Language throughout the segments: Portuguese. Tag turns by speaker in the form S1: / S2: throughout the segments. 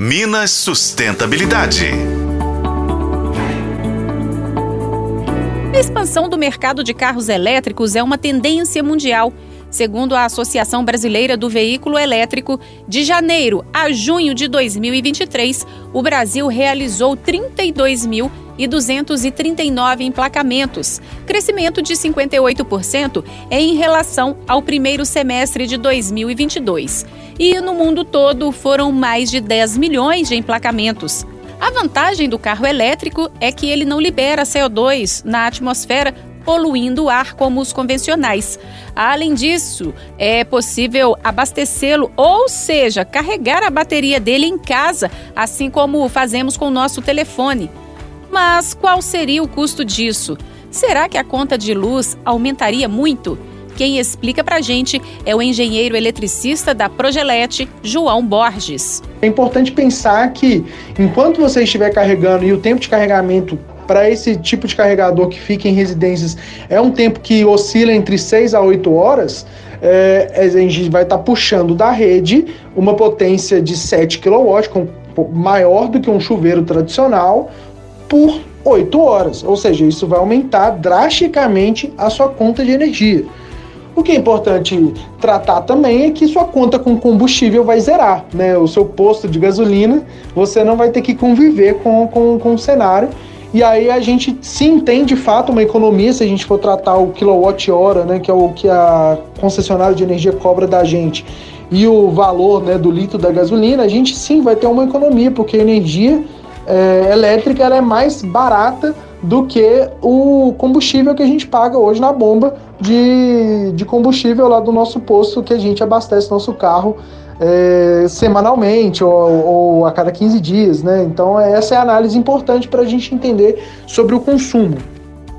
S1: Minas Sustentabilidade.
S2: A expansão do mercado de carros elétricos é uma tendência mundial. Segundo a Associação Brasileira do Veículo Elétrico, de janeiro a junho de 2023, o Brasil realizou 32.239 emplacamentos, crescimento de 58% em relação ao primeiro semestre de 2022 e no mundo todo foram mais de 10 milhões de emplacamentos. A vantagem do carro elétrico é que ele não libera CO2 na atmosfera, poluindo o ar como os convencionais. Além disso, é possível abastecê-lo, ou seja, carregar a bateria dele em casa, assim como fazemos com o nosso telefone. Mas qual seria o custo disso? Será que a conta de luz aumentaria muito? Quem explica pra gente é o engenheiro eletricista da Progelete, João Borges.
S3: É importante pensar que enquanto você estiver carregando e o tempo de carregamento para esse tipo de carregador que fica em residências é um tempo que oscila entre 6 a 8 horas, é, a gente vai estar tá puxando da rede uma potência de 7 kW, maior do que um chuveiro tradicional, por 8 horas. Ou seja, isso vai aumentar drasticamente a sua conta de energia. O que é importante tratar também é que sua conta com combustível vai zerar, né? O seu posto de gasolina, você não vai ter que conviver com, com, com o cenário. E aí a gente sim tem de fato uma economia se a gente for tratar o quilowatt-hora, né, que é o que a concessionária de energia cobra da gente, e o valor né, do litro da gasolina, a gente sim vai ter uma economia, porque a energia é, elétrica ela é mais barata do que o combustível que a gente paga hoje na bomba de, de combustível lá do nosso posto que a gente abastece nosso carro é, semanalmente ou, ou, a cada 15 dias, né? Então essa é a análise importante para a gente entender sobre o consumo.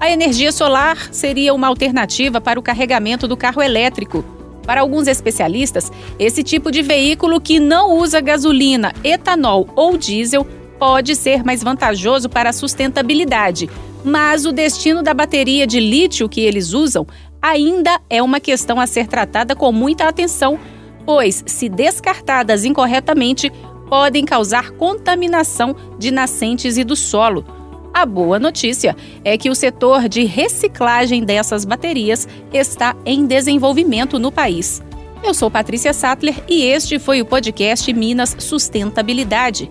S2: A energia solar seria uma alternativa para o carregamento do carro elétrico. Para alguns especialistas, esse tipo de veículo que não usa gasolina, etanol ou diesel pode ser mais vantajoso para a sustentabilidade, mas o destino da bateria de lítio que eles usam ainda é uma questão a ser tratada com muita atenção, pois, se descartadas incorretamente, podem causar contaminação de nascentes e do solo. A boa notícia é que o setor de reciclagem dessas baterias está em desenvolvimento no país. Eu sou Patrícia Sattler e este foi o podcast Minas Sustentabilidade.